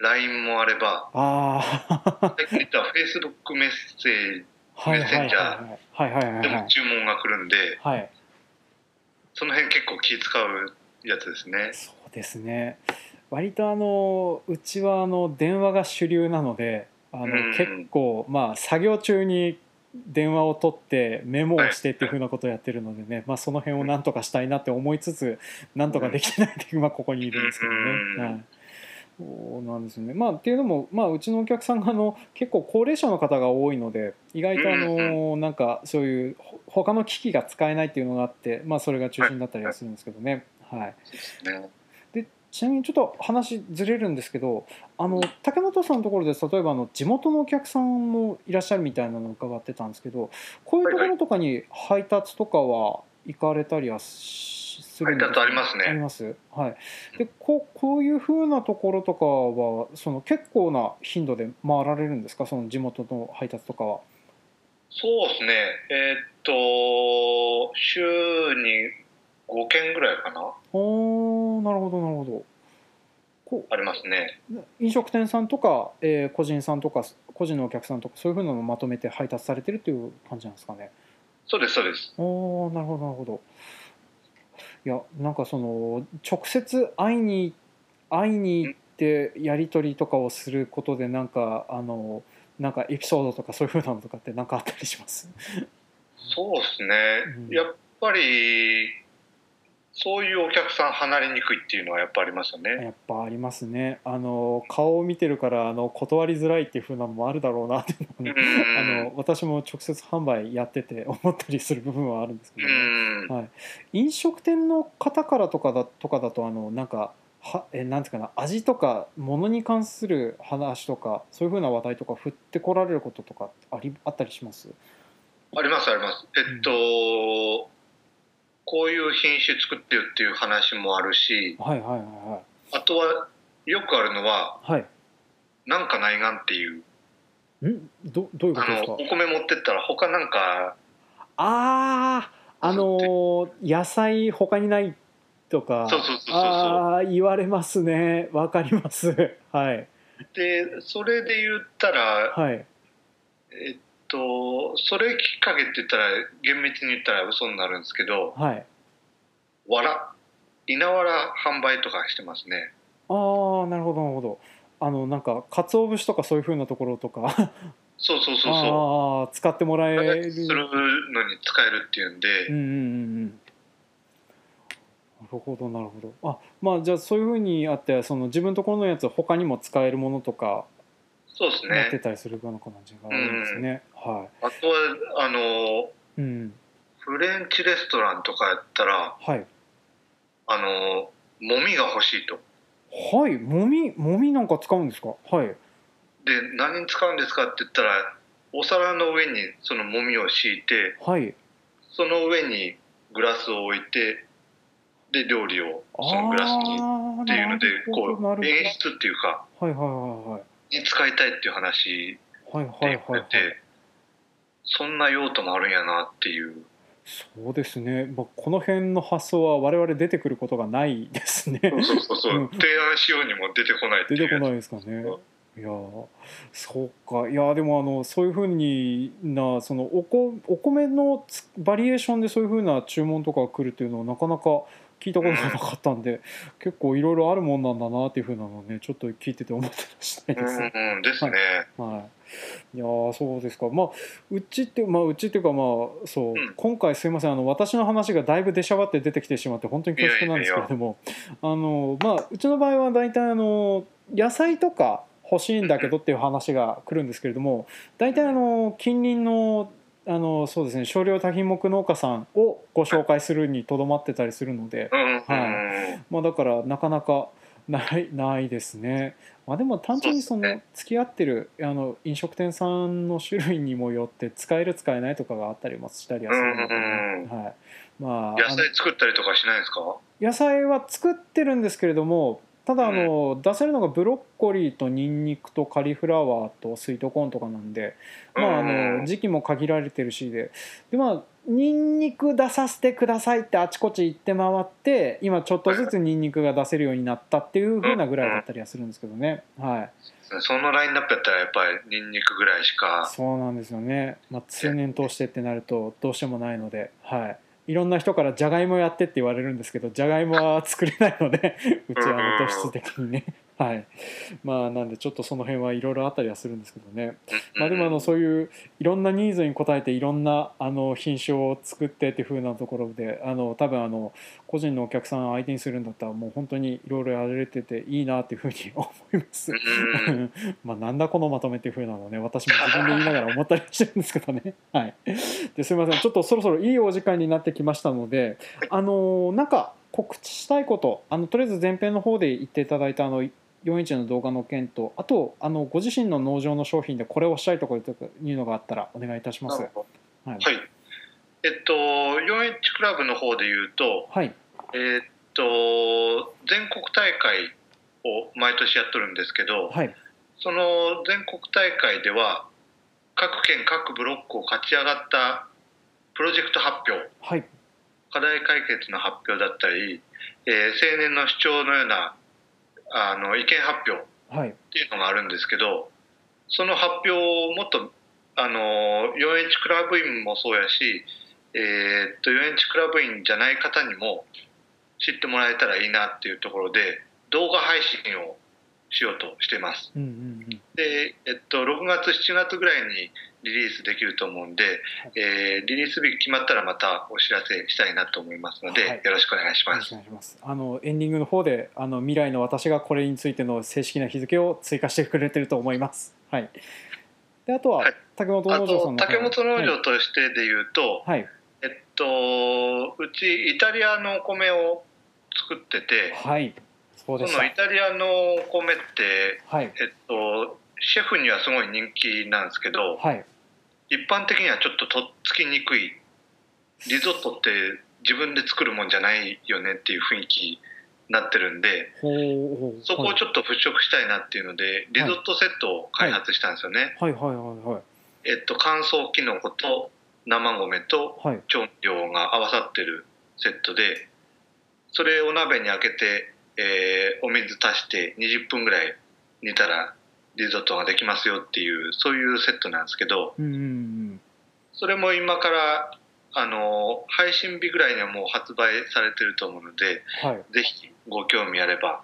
Speaker 2: LINE もあればああさっき言ったフェイスブックメッセージメッセンジャーでも注文が来るんで、はい、その辺結構気使うやつですね。
Speaker 1: そうですね。割とあのうちはあの電話が主流なのであの、結構まあ作業中に電話を取ってメモをしてっていうふうなことをやってるのでね、まあ、その辺をなんとかしたいなって思いつつなんとかできてないっていう、まあ、ここにいるんですけどね。はいそうなんですね。まあっていうのも、まあ、うちのお客さんがあの結構高齢者の方が多いので意外とあの、なんかそういう他の機器が使えないっていうのがあって、まあ、それが中心だったりはするんですけどね。はい、でちなみにちょっと話ずれるんですけどあの竹本さんのところで例えばあの地元のお客さんもいらっしゃるみたいなのを伺ってたんですけどこういうところとかに配達とかは行かれたりはし
Speaker 2: するんですありますね。
Speaker 1: あります。はい。でここういうふうなところとかはその結構な頻度で回られるんですか？その地元の配達とかは。
Speaker 2: そうですね。えー、っと週に5件ぐらいかな。
Speaker 1: おなるほどなるほど。
Speaker 2: こうありますね。
Speaker 1: 飲食店さんとか、えー、個人さんとか個人のお客さんとかそういうふうなのをまとめて配達されてるっていう感じなんですかね。
Speaker 2: そうですそうです。
Speaker 1: おなるほどなるほど。いやなんかその直接会いに会いに行ってやり取りとかをすることでなんかあのなんかエピソードとかそういうふうなのとかって何かあったりします？
Speaker 2: そうですね、うん、やっぱりそういうお客さん離れにくいっていうのはやっぱありますよね。
Speaker 1: やっぱありますね。あの顔を見てるからあの断りづらいっていうふうなのもあるだろうなって。いうの、ね、あの私も直接販売やってて思ったりする部分はあるんですけど、ね、はい、飲食店の方からとかだとかだとあのなんかはえなんていうかな味とか物に関する話とかそういうふうな話題とか振ってこられることとかありあったりします？
Speaker 2: ありますあります。えっと、うんこういう品種作ってよっていう話もあるし、はいはいはいはい、あとはよくあるのは、はい、なんかないがんっていう。
Speaker 1: ん？どどういうことですか？お
Speaker 2: 米持ってったら他なんか
Speaker 1: あああのー、野菜他にないとかそうそうそうそうああ言われますね。わかります。はい。
Speaker 2: でそれで言ったら、はい、えっとそれきっかけって言ったら厳密に言ったら嘘になるんですけど、はい、わら稲わら販売とかしてますね。
Speaker 1: ああなるほどなるほど。あのなんか鰹節とかそういうふうなところとか。
Speaker 2: そうそうそうそ
Speaker 1: う。あ使ってもらえる。
Speaker 2: するのに使えるっていうんで。うんうんうん
Speaker 1: なるほどなるほど。あまあじゃあそういうふうにあってその自分のところのやつ他にも使えるものとか
Speaker 2: そうですね。
Speaker 1: やってたりするような感じがすね。うん、はい。
Speaker 2: あとはあの、うん、フレンチレストランとかやったら、はい。あのもみが欲しいと。
Speaker 1: はい、もみもみなんか使うんですか？はい。で
Speaker 2: 何に使うんですかって言ったら、お皿の上にそのもみを敷いて、はい。その上にグラスを置いて。で料理をそのグラスにっていうのでこう演出っていうか、はいはいはいはい、に使いたいっていう話で言ってて、そんな用途もあるんやなっていう。
Speaker 1: そうですね、まあ、この辺の発想は我々出てくることがないですね。
Speaker 2: そうそうそう、う。ん、提案しようにも出てこない
Speaker 1: 出てこないですかね。いやそうか。いやでもあのそういうふうになそのおこお米のバリエーションでそういうふうな注文とか来るっていうのはなかなか聞いたことがなかったんで、結構いろいろあるもんなんだなっていうふうなのねちょっと聞いてて思ってらしたいです。
Speaker 2: うん、うん、ですね。
Speaker 1: はい、はい、いやそうですか。まあうちってまあうちっていうかまあそう、うん、今回すいません。あの私の話がだいぶ出しゃばって出てきてしまって本当に恐縮なんですけれどもあのまあうちの場合は大体あの野菜とか欲しいんだけどっていう話が来るんですけれども大体あの近隣のあのそうですね。少量多品目農家さんをご紹介するにとどまってたりするので、はい。まあ、だからなかなかない ないですね、まあ、でも単純にその付き合ってるあの飲食店さんの種類にもよって使える使えないとかがあったりもしたりはするので、ね、はい。
Speaker 2: まあ、野菜作ったりとかしないですか？
Speaker 1: 野菜は作ってるんですけれどもただあの、うん、出せるのがブロッコリーとニンニクとカリフラワーとスイートコーンとかなんで、まあ、あの時期も限られてるしででまあニンニク出させてくださいってあちこち行って回って今ちょっとずつニンニクが出せるようになったっていうふうなぐらいだったりはするんですけどね、はい、
Speaker 2: そのラインナップやったらやっぱりニンニクぐらいしか。
Speaker 1: そうなんですよね、まあ、通年通してってなるとどうしてもないので。はいいろんな人からじゃがいもやってって言われるんですけどじゃがいもは作れないので うちはの突出的にねはい。まあなんでちょっとその辺はいろいろあったりはするんですけどね。まあでもあのそういういろんなニーズに応えていろんなあの品種を作ってっていうふうなところであの多分あの個人のお客さん相手にするんだったらもう本当にいろいろやられてていいなっていうふうに 思います。まあなんだこのまとめっていうふうなのね私も自分で言いながら思ったりしてるんですけどね。はい。ですみません。ちょっとそろそろいいお時間になってきましたのであのなんか告知したいことあのとりあえず前編の方で言っていただいたあの4インチの動画の件とあとあのご自身の農場の商品でこれをしたいとかいうのがあったらお願いいたします。はい、
Speaker 2: はい、えっと4インチクラブの方で言うと、はい、えっと全国大会を毎年やっとるんですけど、はい、その全国大会では各県各ブロックを勝ち上がったプロジェクト発表、はい、課題解決の発表だったり、えー、青年の主張のようなあの意見発表っていうのがあるんですけど、その発表をもっとあの 4H クラブ員もそうやし、えー、っと 4H クラブ員じゃない方にも知ってもらえたらいいなっていうところで動画配信をしようとしてます。うんうんうん、で、えっと、6月7月ぐらいにリリースできると思うんで、はい、えー、リリース日決まったらまたお知らせしたいなと思いますので、はい、よろしくお願いします。
Speaker 1: ます。あのエンディングの方であの未来の私がこれについての正式な日付を追加してくれてると思います。はい。であとは、はい、竹本農場さんの
Speaker 2: 竹本農場としてでいうと、はい、えっとうちイタリアのお米を作ってて、はい。そうですのイタリアのお米って、はい、えっとシェフにはすごい人気なんですけど、はい、一般的にはちょっととっつきにくい。リゾットって自分で作るもんじゃないよねっていう雰囲気になってるんでそこをちょっと払拭したいなっていうのでリゾットセットを開発したんですよね。はいはいはいはいえっと、乾燥きのこと生米と調味料が合わさってるセットでそれを鍋に開けて、えー、お水足して20分ぐらい煮たらリゾットができますよっていうそういうセットなんですけど、うんうんうん、それも今からあの配信日ぐらいにはもう発売されてると思うので、はい、ぜひご興味あれば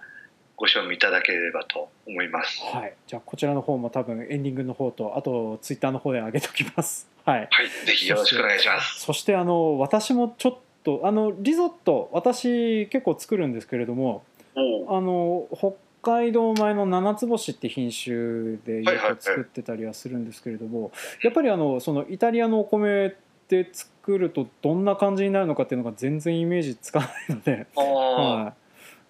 Speaker 2: ご賞味いただければと思います。
Speaker 1: はい、じゃあこちらの方も多分エンディングの方とあとツイッターの方で上げておきます。はい、はい、
Speaker 2: ぜひよろしくお願いします。
Speaker 1: そしてあの私もちょっとあのリゾット私結構作るんですけれども、あの北海道米の七つ星って品種でよく作ってたりはするんですけれども、やっぱりあのそのイタリアのお米で作るとどんな感じになるのかっていうのが全然イメージつかないので、は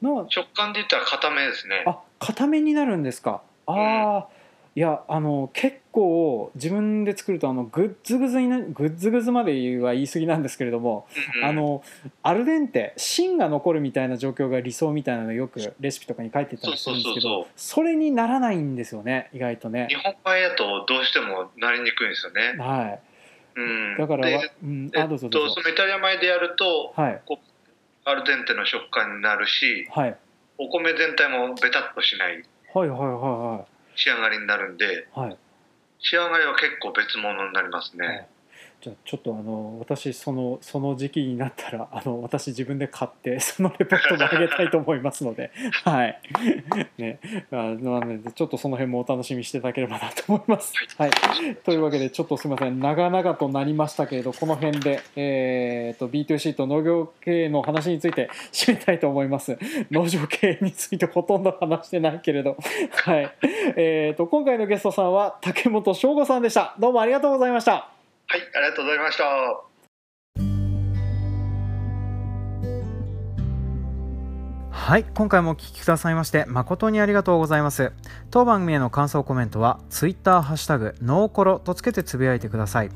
Speaker 2: い、食感で言ったら固めですね。
Speaker 1: あ固めになるんですか。ああ、いやあの結構自分で作るとあのグッズグズになグッズグズまでは言い過ぎなんですけれども、うん、あのアルデンテ芯が残るみたいな状況が理想みたいなのよくレシピとかに書いてたりするんですけどそれにならないんですよね意外とね。
Speaker 2: 日本米だとどうしてもなりにくいんですよね。はい。うん、
Speaker 1: だから
Speaker 2: うん、あどうぞどうぞ、そのイタリア米でやると、はい、アルデンテの食感になるし、はい、お米全体もベタっとしない。
Speaker 1: はいはいはいはい
Speaker 2: 仕上がりになるんで、はい、仕上がりは結構別物になりますね。
Speaker 1: じゃあちょっとあの私そのその時期になったらあの私自分で買って そのレポートも上げたいと思いますので はい ねあなのでちょっとその辺もお楽しみしていただければなと思います。はい、というわけでちょっとすみません長々となりましたけれどこの辺で、えーと、B2C と農業経営の話について締めたいと思います。農場経営についてほとんど話してないけれどはいえーと今回のゲストさんは竹本翔吾さんでした。どうもありがとうございました。
Speaker 2: はい、ありがとうございました。
Speaker 1: はい、今回もお聞きくださいまして誠にありがとうございます。当番組への感想コメントは Twitter ハッシュタグノーコロとつけてつぶやいてください。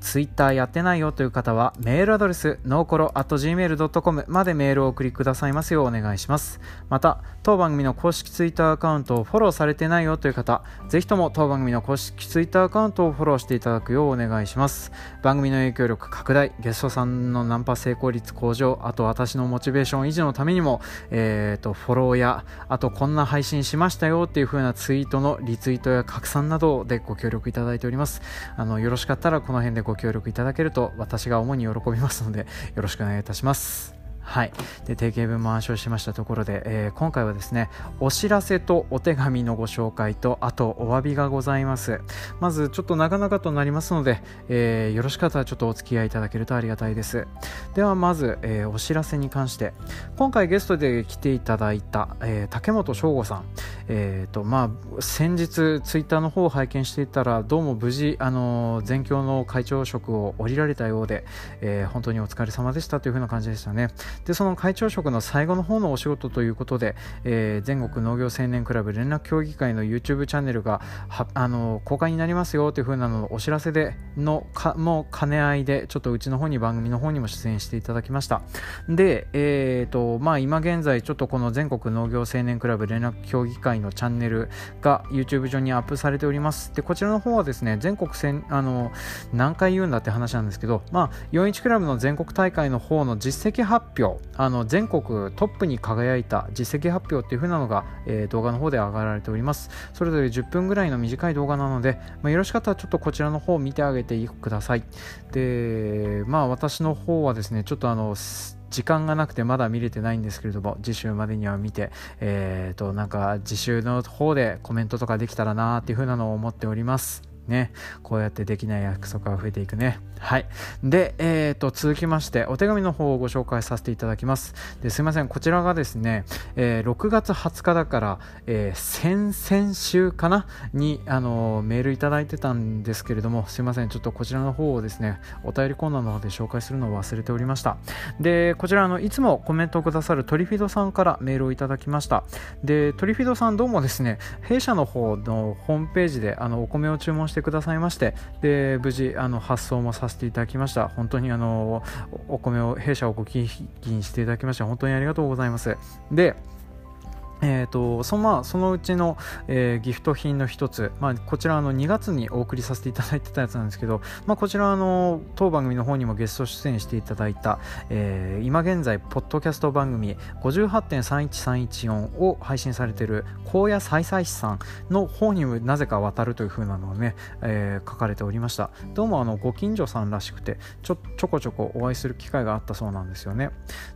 Speaker 1: ツイッターやってないよという方はメールアドレスノーコロ at gmail.com までメールを送りくださいますようお願いします。また当番組の公式ツイッターアカウントをフォローされてないよという方ぜひとも当番組の公式ツイッターアカウントをフォローしていただくようお願いします。番組の影響力拡大ゲストさんのナンパ成功率向上あと私のモチベーション維持のためにも、えーと、フォローやあとこんな配信しましたよっていう風なツイートのリツイートや拡散などでご協力いただいております。あのよろしかったらこの辺でご協力いただけると私が主に喜びますのでよろしくお願いいたします。はい、で定型文も暗唱しましたところで、えー、今回はですねお知らせとお手紙のご紹介とあとお詫びがございます。まずちょっと長々となりますので、えー、よろしかったらちょっとお付き合いいただけるとありがたいです。ではまず、えー、お知らせに関して今回ゲストで来ていただいた、え竹本翔吾さん。えーとまあ、先日ツイッターの方を拝見していたらどうも無事あの全共の会長職を降りられたようで、え本当にお疲れ様でしたというふうな感じでしたね。でその会長職の最後の方のお仕事ということで、えー、全国農業青年クラブ連絡協議会の YouTube チャンネルがあの公開になりますよというふうなのお知らせでのかも兼ね合いでちょっとうちの方に番組の方にも出演していただきました。で、えーとまあ、今現在ちょっとこの全国農業青年クラブ連絡協議会のチャンネルが YouTube 上にアップされております。でこちらの方はですね全国戦あの何回言うんだって話なんですけど、まあ、41クラブの全国大会の方の実績発表あの全国トップに輝いた実績発表っていう風なのが、えー、動画の方で上がられております。それぞれ10分ぐらいの短い動画なので、まあ、よろしかったらちょっとこちらの方を見てあげてください。でまあ私の方はですねちょっとあの時間がなくてまだ見れてないんですけれども次週までには見てえーとなんか次週の方でコメントとかできたらなーっていう風なのを思っております。ねこうやってできない約束が増えていくね。はい。で、えーと、続きましてお手紙の方をご紹介させていただきます。ですいません。こちらがですね、えー、6月20日だから、えー、先々週かな？にあのメールいただいてたんですけれどもすいません。ちょっとこちらの方をですねお便りコーナーの方で紹介するのを忘れておりました。でこちらのいつもコメントをくださるトリフィドさんからメールをいただきました。でトリフィドさんどうもですね弊社の方のホームページであのお米を注文してくださいましてで無事あの発送もさせていただきました。本当にあのお米を弊社をご寄付していただきまして本当にありがとうございます。でえーとそまあ、そのうちの、えー、ギフト品の一つ、まあ、こちらの2月にお送りさせていただいてたやつなんですけど、まあ、こちらの当番組の方にもゲスト出演していただいた、えー、今現在ポッドキャスト番組58.31314を配信されている荒野再々師さんの方にもなぜか渡るという風なのをね、えー、書かれておりました。どうもあのご近所さんらしくてちょちょこちょこお会いする機会があったそうなんですよね。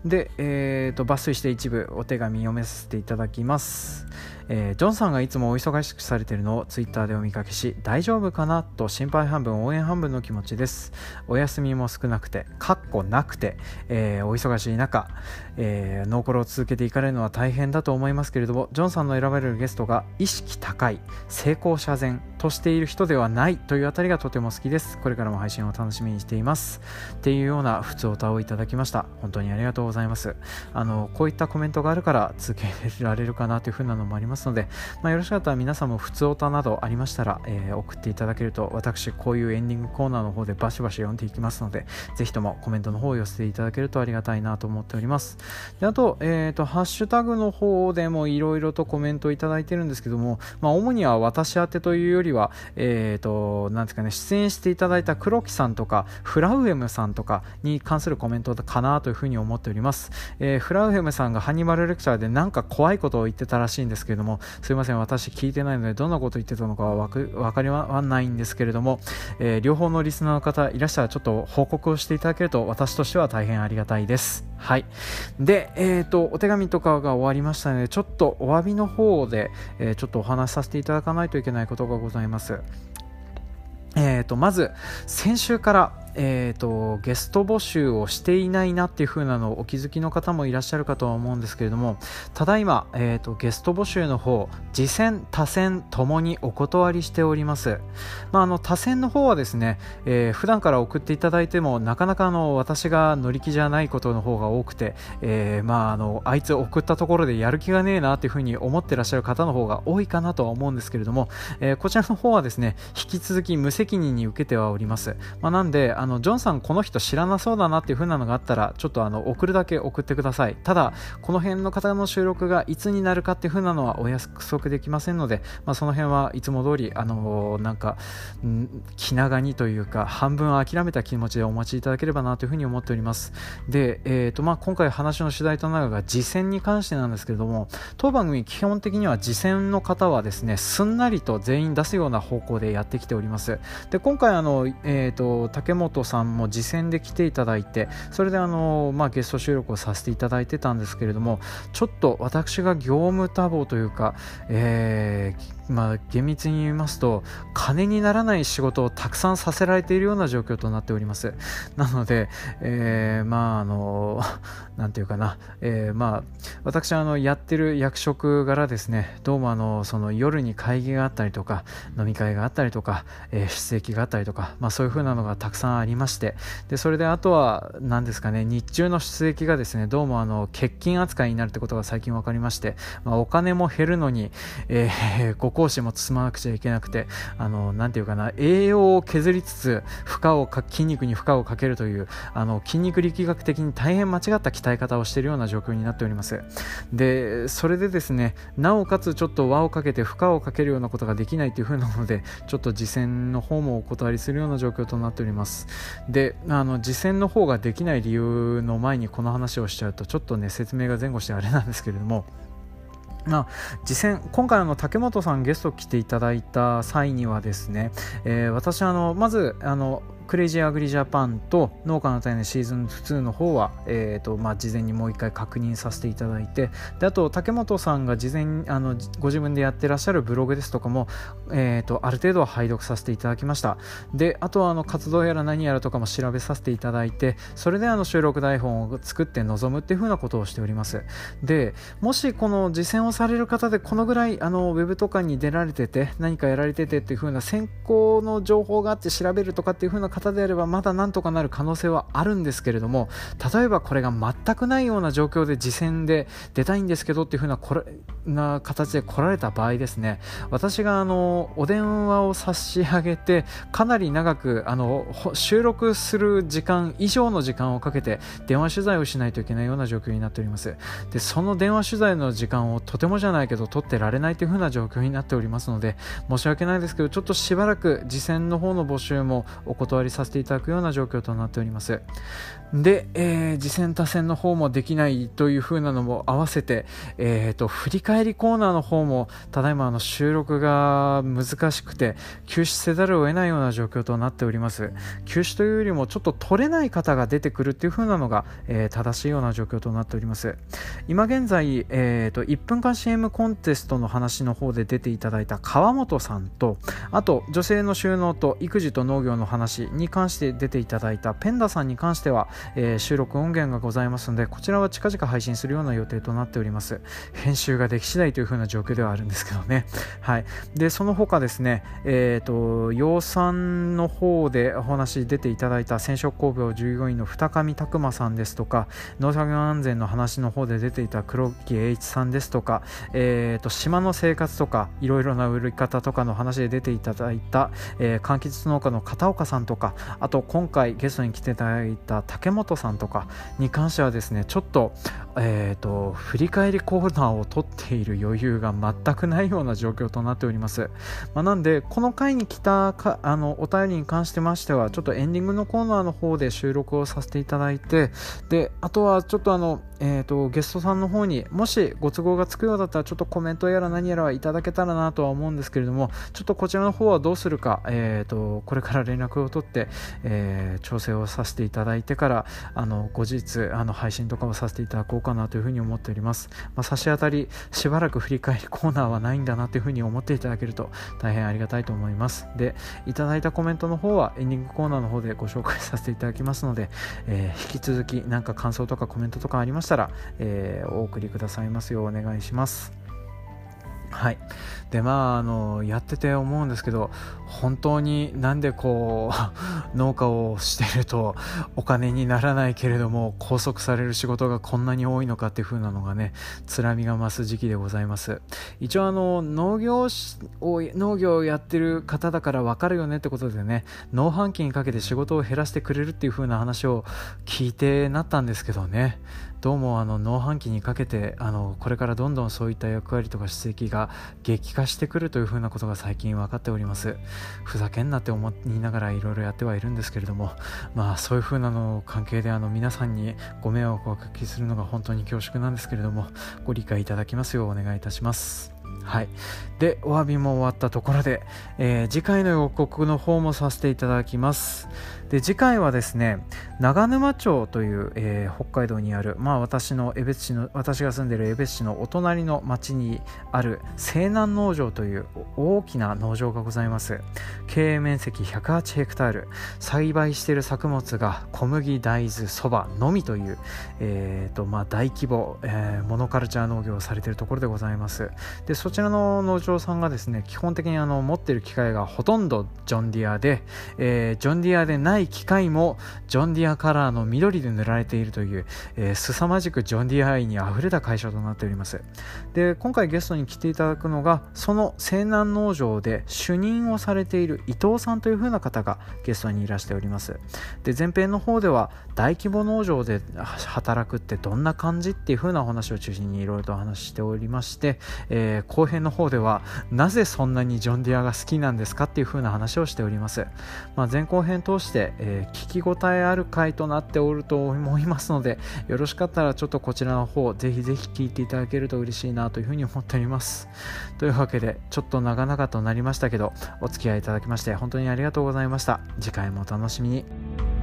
Speaker 1: で、えーと抜粋して一部お手紙読めさせていただききます。えー、ジョンさんがいつもお忙しくされているのをツイッターでお見かけし大丈夫かなと心配半分応援半分の気持ちです。お休みも少なくてかっこなくて、えー、お忙しい中、えー、ノーコロを続けていかれるのは大変だと思いますけれどもジョンさんの選ばれるゲストが意識高い成功者前としている人ではないというあたりがとても好きです。これからも配信を楽しみにしています。っていうような普通歌をいただきました。本当にありがとうございます。あのこういったコメントがあるから続けられるかなというふうなのもあります。ますので、まあ、よろしかったら皆さんも普通歌などありましたら、えー、送っていただけると私こういうエンディングコーナーの方でバシバシ読んでいきますのでぜひともコメントの方を寄せていただけるとありがたいなと思っております。であと,、えーと、ハッシュタグの方でもいろいろとコメントをいただいてるんですけども、まあ、主には私宛てというよりは、えーと、なんですかね、出演していただいた黒木さんとかフラウエムさんとかに関するコメントかなというふうに思っております、えー、フラウエムさんがハニバルレクチャーでなんか怖いことを言ってたらしいんですけれどもすいません私聞いてないのでどんなこと言ってたのかは分かりはないんですけれども、えー、両方のリスナーの方いらっしゃらちょっと報告をしていただけると私としては大変ありがたいです。はい。で、えーと、お手紙とかが終わりましたのでちょっとお詫びの方で、えー、ちょっとお話しさせていただかないといけないことがございます。えーとまず先週からえーと、ゲスト募集をしていないなっていう風なのをお気づきの方もいらっしゃるかとは思うんですけれどもただいま、えーと、ゲスト募集の方次戦他戦ともにお断りしております、まあ、あの他戦の方はですね、えー、普段から送っていただいてもなかなかあの私が乗り気じゃないことの方が多くて、えー、まあ、あのあいつ送ったところでやる気がねえなっていう風に思ってらっしゃる方の方が多いかなとは思うんですけれども、えー、こちらの方はですね引き続き無責任に受けてはおります、まあ、なんであのジョンさんこの人知らなそうだなっていう風なのがあったらちょっとあの送るだけ送ってください。ただこの辺の方の収録がいつになるかっていう風なのはお約束できませんので、まあ、その辺はいつも通りあのなんか気長にというか半分諦めた気持ちでお待ちいただければなという風に思っております。で、えーとまあ、今回話の主題となるのが次戦に関してなんですけれども当番組基本的には次戦の方はですねすんなりと全員出すような方向でやってきております。で今回あの、えーと竹本さんも次戦で来ていただいてそれであの、まあ、ゲスト収録をさせていただいてたんですけれどもちょっと私が業務多忙というか、えーまあ、厳密に言いますと金にならない仕事をたくさんさせられているような状況となっております。なので、えー、まああの なんていうかな、えー、まあ私あのやってる役職柄ですね。どうもあのその夜に会議があったりとか飲み会があったりとか、えー、出席があったりとか、まあ、そういう風なのがたくさんありまして。でそれであとは何ですかね日中の出席がですねどうもあの欠勤扱いになるってことが最近分かりまして、まあ、お金も減るのに、えー、講師も積まなくちゃいけなくて、あの、なていうかな、栄養を削りつつ、負荷をか、筋肉に負荷をかけるという、あの、筋肉力学的に大変間違った鍛え方をしているような状況になっております。で、それでですね、なおかつちょっと輪をかけて負荷をかけるようなことができないという風なので、ちょっと次戦の方もお断りするような状況となっております。で、あの、次戦の方ができない理由の前にこの話をしちゃうと、ちょっとね、説明が前後してあれなんですけれども、まあ、実践今回の竹本さんゲスト来ていただいた際にはですね、えー、私あのまずあのクレイジーアグリジャパンと農家の種のシーズン2の方は、えーとまあ、事前にもう一回確認させていただいてであと竹本さんが事前あのご自分でやってらっしゃるブログですとかも、えーと、ある程度は拝読させていただきました。であとはあの活動やら何やらとかも調べさせていただいてそれであの収録台本を作って臨むっていう風なことをしております。でもしこの実践をされる方でこのぐらいあのウェブとかに出られてて何かやられててっていう風な先行の情報があって調べるとかっていう風な方であればまだなんとかなる可能性はあるんですけれども例えばこれが全くないような状況で次戦で出たいんですけどっていう風なこれな形で来られた場合ですね私があのお電話を差し上げてかなり長くあの収録する時間以上の時間をかけて電話取材をしないといけないような状況になっております。でその電話取材の時間をとてもじゃないけど取ってられないという風な状況になっておりますので申し訳ないですけどちょっとしばらく次戦の方の募集もお断りさせていただくような状況となっております。で、えー、次戦多戦の方もできないという風なのも合わせて、えーと、振り返りコーナーの方もただいまの収録が難しくて休止せざるを得ないような状況となっております。休止というよりもちょっと取れない方が出てくるっていう風なのが、えー、正しいような状況となっております。今現在、えーと、1分間 CM コンテストの話の方で出ていただいた川本さんとあと女性の収納と育児と農業の話に関して出ていただいたペンダさんに関しては、えー、収録音源がございますのでこちらは近々配信するような予定となっております。編集ができ次第という風な状況ではあるんですけどね。はい。でその他ですねえっ、ー、と養蚕の方でお話出ていただいた染色工房従業員の二上拓磨さんですとか農作業安全の話の方で出ていた黒木栄一さんですとか、えーと、島の生活とかいろいろな売り方とかの話で出ていただいた、えー、柑橘農家の片岡さんとかあと今回ゲストに来ていただいた竹本さんとかに関してはですねちょっとえーと、振り返りコーナーを取っている余裕が全くないような状況となっております、まあ、なんでこの回に来たかあのお便りに関してましてはちょっとエンディングのコーナーの方で収録をさせていただいてであとはちょっとあのえーと、ゲストさんの方にもしご都合がつくようだったらちょっとコメントやら何やらいただけたらなとは思うんですけれどもちょっとこちらの方はどうするか、えーと、これから連絡を取って、えー、調整をさせていただいてからあの後日あの配信とかをさせていただこうかなというふに思っております、まあ、差し当たりしばらく振り返りコーナーはないんだなというふに思っていただけると大変ありがたいと思いますでいただいたコメントの方はエンディングコーナーの方でご紹介させていただきますので、えー、引き続き何か感想とかコメントとかありましたら、え、お送りくださいますようお願いします。はい。でまああのやってて思うんですけど本当になんでこう 農家をしてるとお金にならないけれども拘束される仕事がこんなに多いのかっていう風なのがねつらみが増す時期でございます。一応あの農業を農業をやってる方だから分かるよねってことでね農飯期にかけて仕事を減らしてくれるっていう風な話を聞いてなったんですけどね。どうもあの農飯期にかけてあのこれからどんどんそういった役割とか史跡が激化してくるというふうなことが最近分かっております。ふざけんなって思いながらいろいろやってはいるんですけれども まあそういうふうなの関係であの皆さんにご迷惑をおかけするのが本当に恐縮なんですけれどもご理解いただきますようお願いいたします。はい、でお詫びも終わったところで、えー、次回の予告の方もさせていただきます。で次回はですね長沼町という、えー、北海道にある、まあ、私の江別市の私が住んでいる江別市のお隣の町にある西南農場という大きな農場がございます。経営面積108ヘクタール。栽培している作物が小麦大豆そばのみという、えーとまあ、大規模、えー、モノカルチャー農業をされているところでございます。でそちらの農場さんがですね基本的にあの持っている機械がほとんどジョンディアで、えー、ジョンディアでないい機械もジョンディアカラーの緑で塗られているという、えー、凄まじくジョンディア愛にあふれた会社となっております。で今回ゲストに来ていただくのがその西南農場で主任をされている伊藤さんという風な方がゲストにいらしております。で前編の方では大規模農場で働くってどんな感じっていう風な話を中心にいろいろとお話ししておりまして、えー、後編の方ではなぜそんなにジョンディアが好きなんですかっていう風な話をしております、まあ、前後編通してえー、聞き応えある回となっておると思いますのでよろしかったらちょっとこちらの方ぜひぜひ聞いていただけると嬉しいなというふうに思っております。というわけでちょっと長々となりましたけどお付き合いいただきまして本当にありがとうございました。次回もお楽しみに。